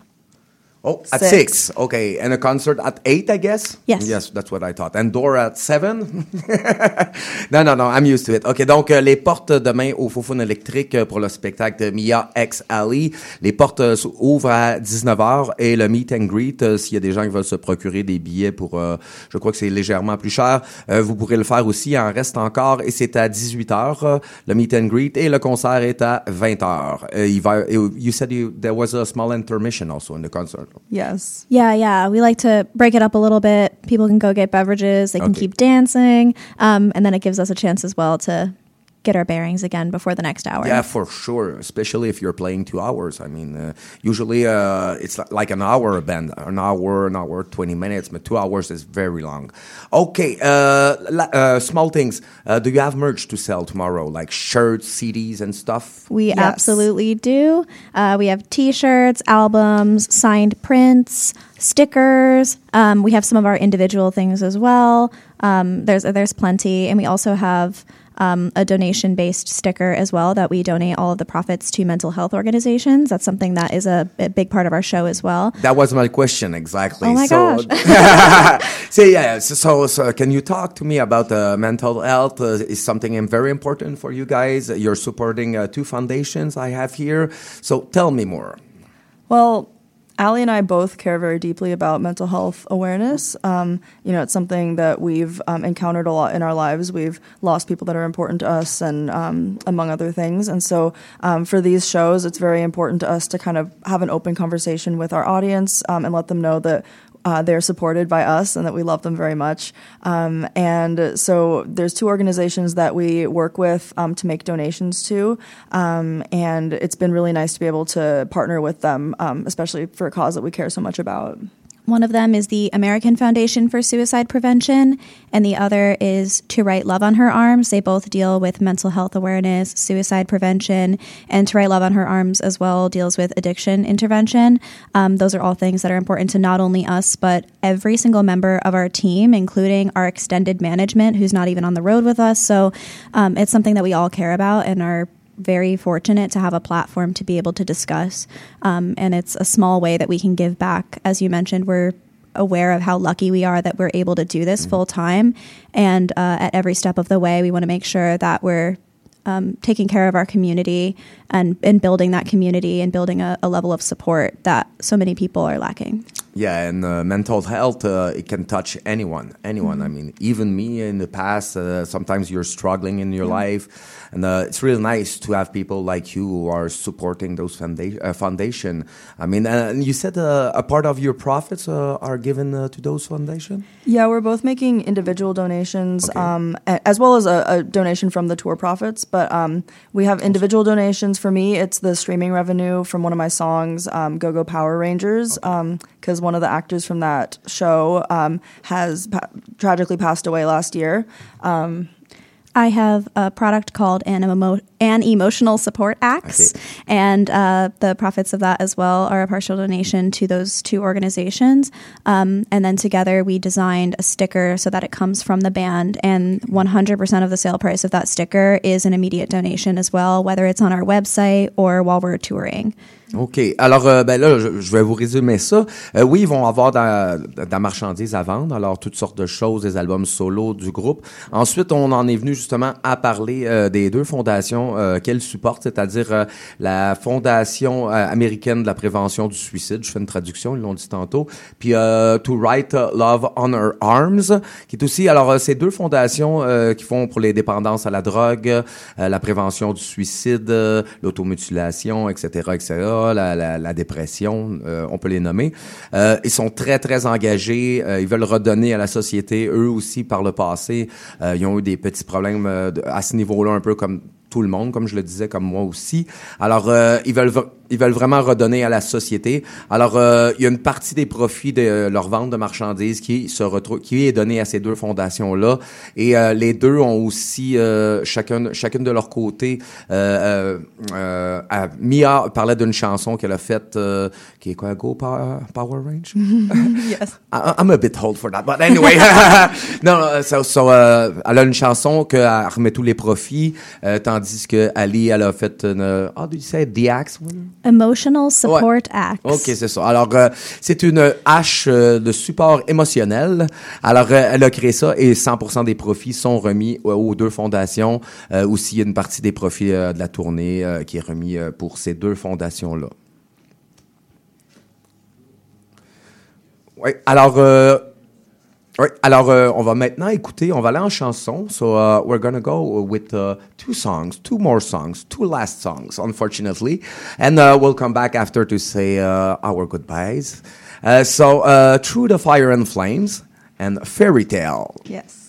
Oh, at Six. six. Okay, and a concert at eight, I guess? Yes. Yes, that's what I thought. And door at seven? non, non, non, I'm used to it. Ok, donc euh, les portes demain au Fofone électrique euh, pour le spectacle de Mia X Ali. Les portes euh, ouvrent à 19h et le meet and greet, euh, s'il y a des gens qui veulent se procurer des billets pour, je crois que c'est légèrement plus cher, vous pourrez le faire aussi. Il en reste encore et c'est à 18h euh, le meet and greet et le concert est à 20h. Euh, il va, you said you, there was a small intermission also in the concert. Yes. Yeah, yeah. We like to break it up a little bit. People can go get beverages. They can Okay. keep dancing, um, and then it gives us a chance as well to get our bearings again before the next hour. Yeah, for sure. Especially if you're playing two hours. I mean, uh, usually uh, it's like an hour a band, an hour, an hour, twenty minutes, but two hours is very long. Okay, uh, uh, small things. Uh, do you have merch to sell tomorrow, like shirts, CDs, and stuff? We absolutely do. Uh, we have T-shirts, albums, signed prints, stickers. Um, we have some of our individual things as well. Um, there's there's plenty, and we also have um, a donation-based sticker as well that we donate all of the profits to mental health organizations. That's something that is a, a big part of our show as well. That was my question exactly. Oh my so, gosh. so yeah, so, so, can you talk to me about uh, mental health? Uh, is something very important for you guys? You're supporting uh, two foundations I have here. So tell me more. Well, Ally and I both care very deeply about mental health awareness. Um, you know, it's something that we've um, encountered a lot in our lives. We've lost people that are important to us, and um, among other things. And so, um, for these shows, it's very important to us to kind of have an open conversation with our audience um, and let them know that uh, they're supported by us and that we love them very much. Um, and so there's two organizations that we work with um, to make donations to, um, and it's been really nice to be able to partner with them, um, especially for a cause that we care so much about. One of them is the American Foundation for Suicide Prevention, and the other is To Write Love on Her Arms. They both deal with mental health awareness, suicide prevention, and To Write Love on Her Arms as well deals with addiction intervention. Um, those are all things that are important to not only us, but every single member of our team, including our extended management, who's not even on the road with us. So um, it's something that we all care about and are very fortunate to have a platform to be able to discuss. Um, and it's a small way that we can give back. As you mentioned, we're aware of how lucky we are that we're able to do this full time. And uh, at every step of the way, we want to make sure that we're um, taking care of our community and, and building that community and building a, a level of support that so many people are lacking. Yeah, and uh, mental health, uh, it can touch anyone. Anyone. I mean, even me in the past, uh, sometimes you're struggling in your life. And uh, it's really nice to have people like you who are supporting those founda- uh, foundation. I mean, uh, and you said uh, a part of your profits uh, are given uh, to those foundation? Yeah, we're both making individual donations, um, as well as a, a donation from the tour profits. But um, we have individual donations. For me, it's the streaming revenue from one of my songs, um, "Go Go Power Rangers," because one of the actors from that show um, has pa- tragically passed away last year. Um, I have a product called an, emo- an emotional support axe, and uh, the profits of that as well are a partial donation to those two organizations. Um, and then together we designed a sticker so that it comes from the band, and 100% of the sale price of that sticker is an immediate donation as well, whether it's on our website or while we're touring. OK. Alors, euh, ben là, je, je vais vous résumer ça. Euh, oui, ils vont avoir de, la marchandise à vendre, alors toutes sortes de choses, des albums solo du groupe. Ensuite, on en est venu justement à parler euh, des deux fondations euh, qu'elles supportent, c'est-à-dire euh, la Fondation américaine de la prévention du suicide, je fais une traduction, ils l'ont dit tantôt, puis To Write Love on Her Arms, qui est aussi, alors ces deux fondations qui font pour les dépendances à la drogue, la prévention du suicide, l'automutilation, etc., etc., la, dépression, euh, on peut les nommer. Euh, ils sont très, très engagés. euh, ils veulent redonner à la société, eux aussi, par le passé. Ils ont eu des petits problèmes à ce niveau-là, un peu comme tout le monde, comme je le disais, comme moi aussi. Alors, ils veulent ils veulent vraiment redonner à la société. Alors, euh, il y a une partie des profits de euh, leur vente de marchandises qui se retrouve, qui est donnée à ces deux fondations-là. Et euh, les deux ont aussi euh, chacun, chacune de leur côté, euh, euh, euh, Mia parlait d'une chanson qu'elle a faite, euh, qui est quoi, Go Power, Power Range? yes. I- I'm a bit old for that, but anyway. non, non, so, so, euh, elle a une chanson qu'elle remet tous les profits, euh, tandis que Ali, elle a fait une, how do you say, the axe? Emotional support acts. Ok, c'est ça. Alors, euh, c'est une hache euh, de support émotionnel. Alors, euh, elle a créé ça et 100% des profits sont remis aux deux fondations. Aussi, il y a une partie des profits de la tournée qui est remis pour ces deux fondations-là. Oui, alors, oui, alors euh, on va maintenant écouter, on va aller en chanson. So uh, we're gonna go with uh, two songs, two more songs, two last songs, unfortunately, and uh, we'll come back after to say uh, our goodbyes. Uh, so uh, through the fire and flames and fairy tale. Yes.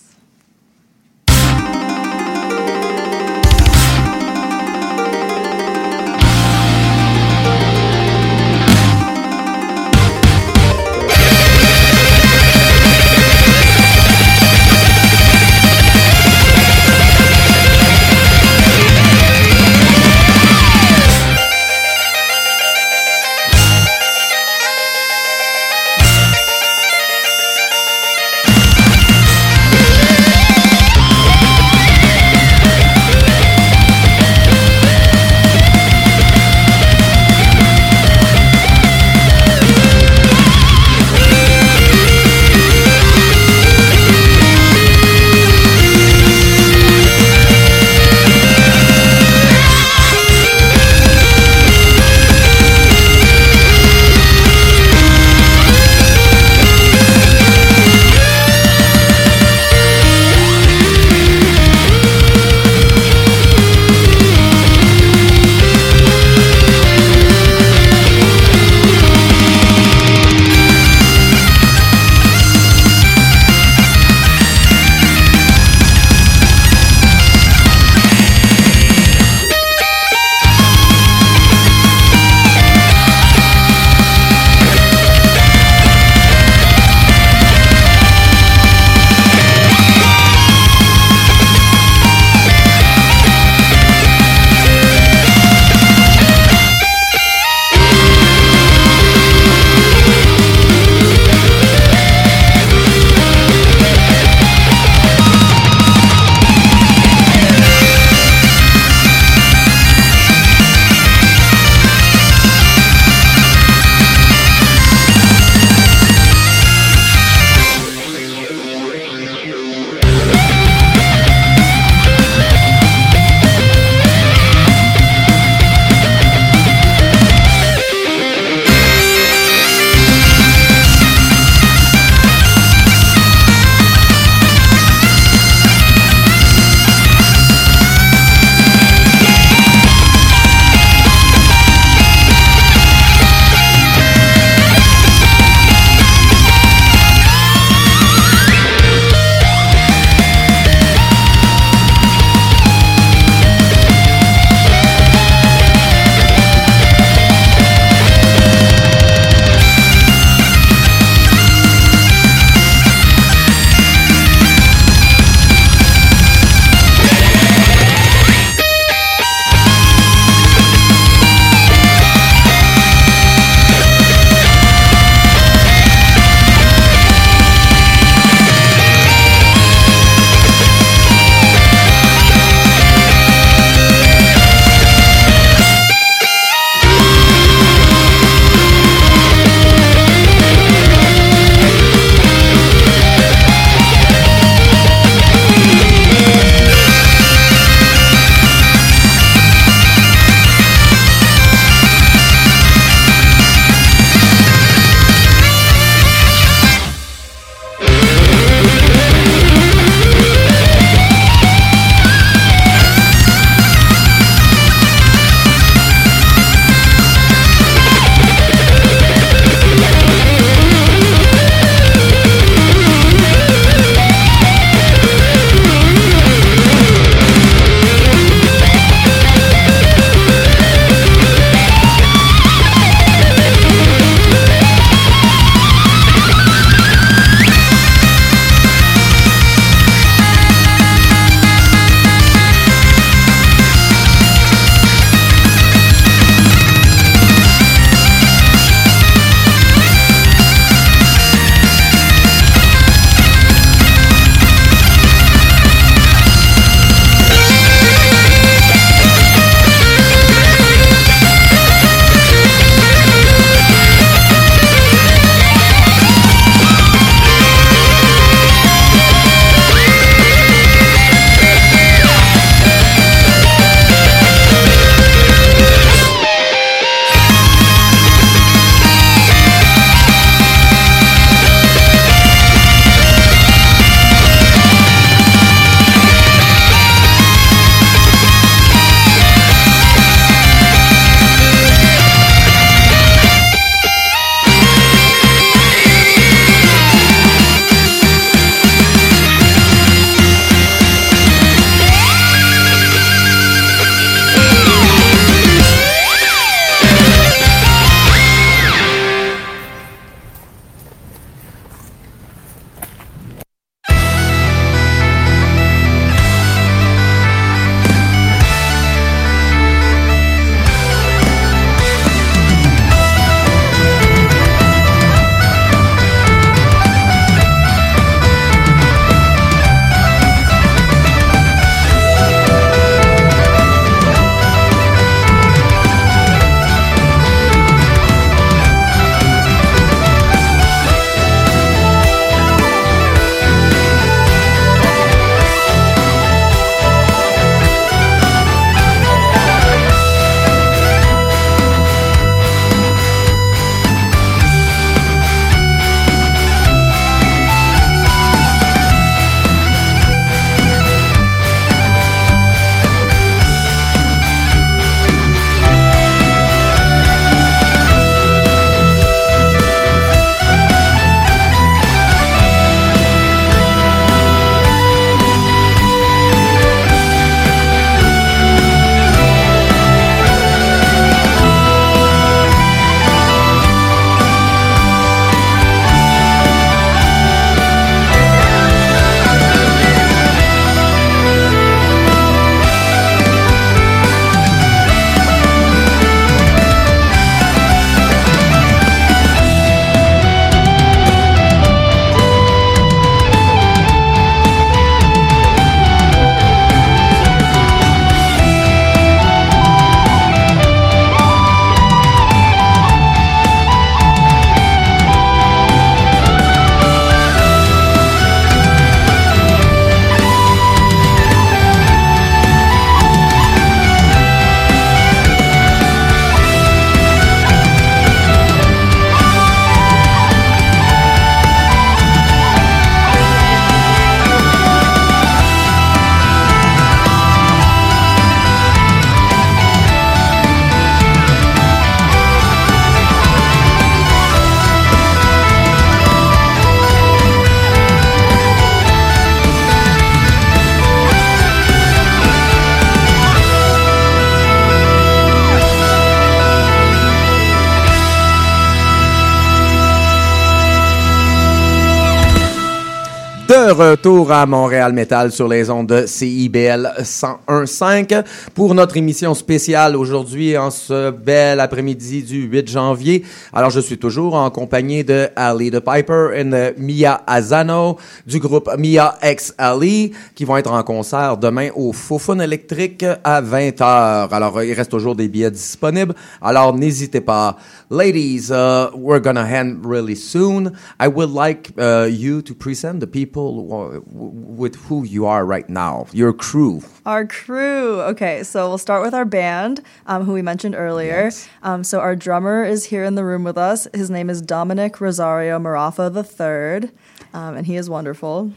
Retour à Montréal Metal sur les ondes de CIBL 101.5 pour notre émission spéciale aujourd'hui en ce bel après-midi du 8 janvier. Alors, je suis toujours en compagnie de Ali the Piper et de Mia Azano du groupe Mia X Ali qui vont être en concert demain au Fofun électrique à 20h. Alors, il reste toujours des billets disponibles. Alors, n'hésitez pas. Ladies, uh, we're gonna end really soon. I would like uh, you to present the people with who you are right now, your crew. Our crew. Okay, so we'll start with our band, um, who we mentioned earlier. Um, so our drummer is here in the room with us. His name is Dominic Rosario Marafa III, um, and he is wonderful.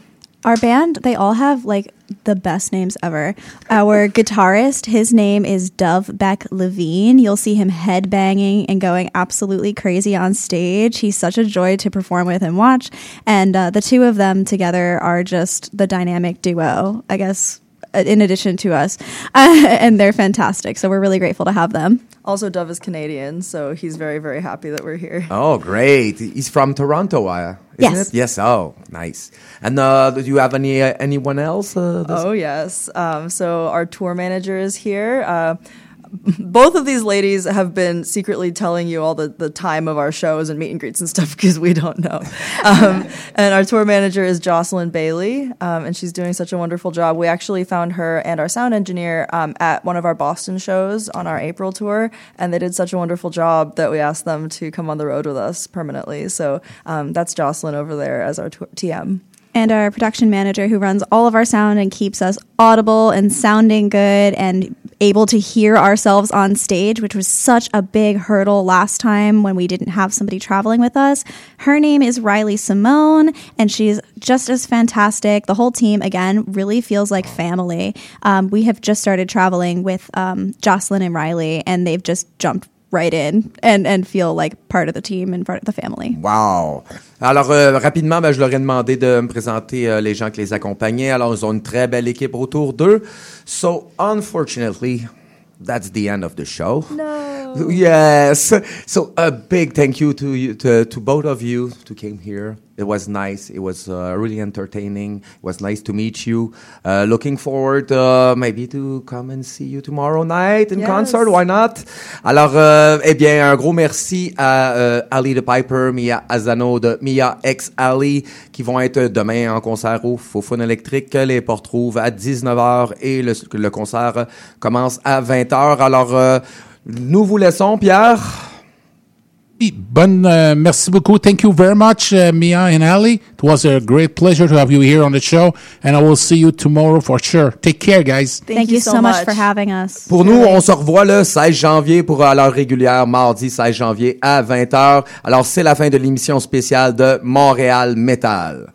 Our band, they all have like the best names ever. Our guitarist, his name is Dove Beck Levine. You'll see him headbanging and going absolutely crazy on stage. He's such a joy to perform with and watch. And uh, the two of them together are just the dynamic duo, I guess, in addition to us. and they're fantastic. So we're really grateful to have them. Also, Dove is Canadian, so he's very, very happy that we're here. Oh, great! He's from Toronto, uh, isn't Yes. it? Yes. Oh, nice. And uh, do you have any uh, anyone else? Uh, Oh, yes. Um, so our tour manager is here. Both of these ladies have been secretly telling you all the, the time of our shows and meet and greets and stuff because we don't know. Um, and our tour manager is Jocelyn Bailey, um, and she's doing such a wonderful job. We actually found her and our sound engineer um, at one of our Boston shows on our April tour, and they did such a wonderful job that we asked them to come on the road with us permanently. So um, that's Jocelyn over there as our tour- TM. and our production manager who runs all of our sound and keeps us audible and sounding good and able to hear ourselves on stage, which was such a big hurdle last time when we didn't have somebody traveling with us. Her name is Riley Simone, and she's just as fantastic. The whole team, again, really feels like family. Um, we have just started traveling with um, Jocelyn and Riley, and they've just jumped right in and, and feel like part of the team and part of the family. Wow. Alors, euh, rapidement, ben, je leur ai demandé de me présenter euh, les gens qui les accompagnaient. Alors, ils ont une très belle équipe autour d'eux. So, unfortunately, that's the end of the show. No. Yes. So, a big thank you to you, to, to both of you to came here. It was nice. It was uh, really entertaining. It was nice to meet you. Uh, looking forward, uh, maybe to come and see you tomorrow night in Yes. concert. Why not? Alors, euh, eh bien, un gros merci à euh, Ali the Piper, Mia Azano de Mia X Ali, qui vont être demain en concert au Fofun électrique. Les portes trouvent à 19h et le, le concert commence à 20h. Alors, euh, nous vous laissons, Pierre. Bonne, euh, merci beaucoup. Thank you very much, uh, Mia and Ali. It was a great pleasure to have you here on the show, and I will see you tomorrow for sure. Take care, guys. Thank, you, so much for having us. Pour nous, on se revoit le 16 janvier pour euh, l'heure régulière, mardi 16 janvier à 20h. Alors, c'est la fin de l'émission spéciale de Montréal Metal.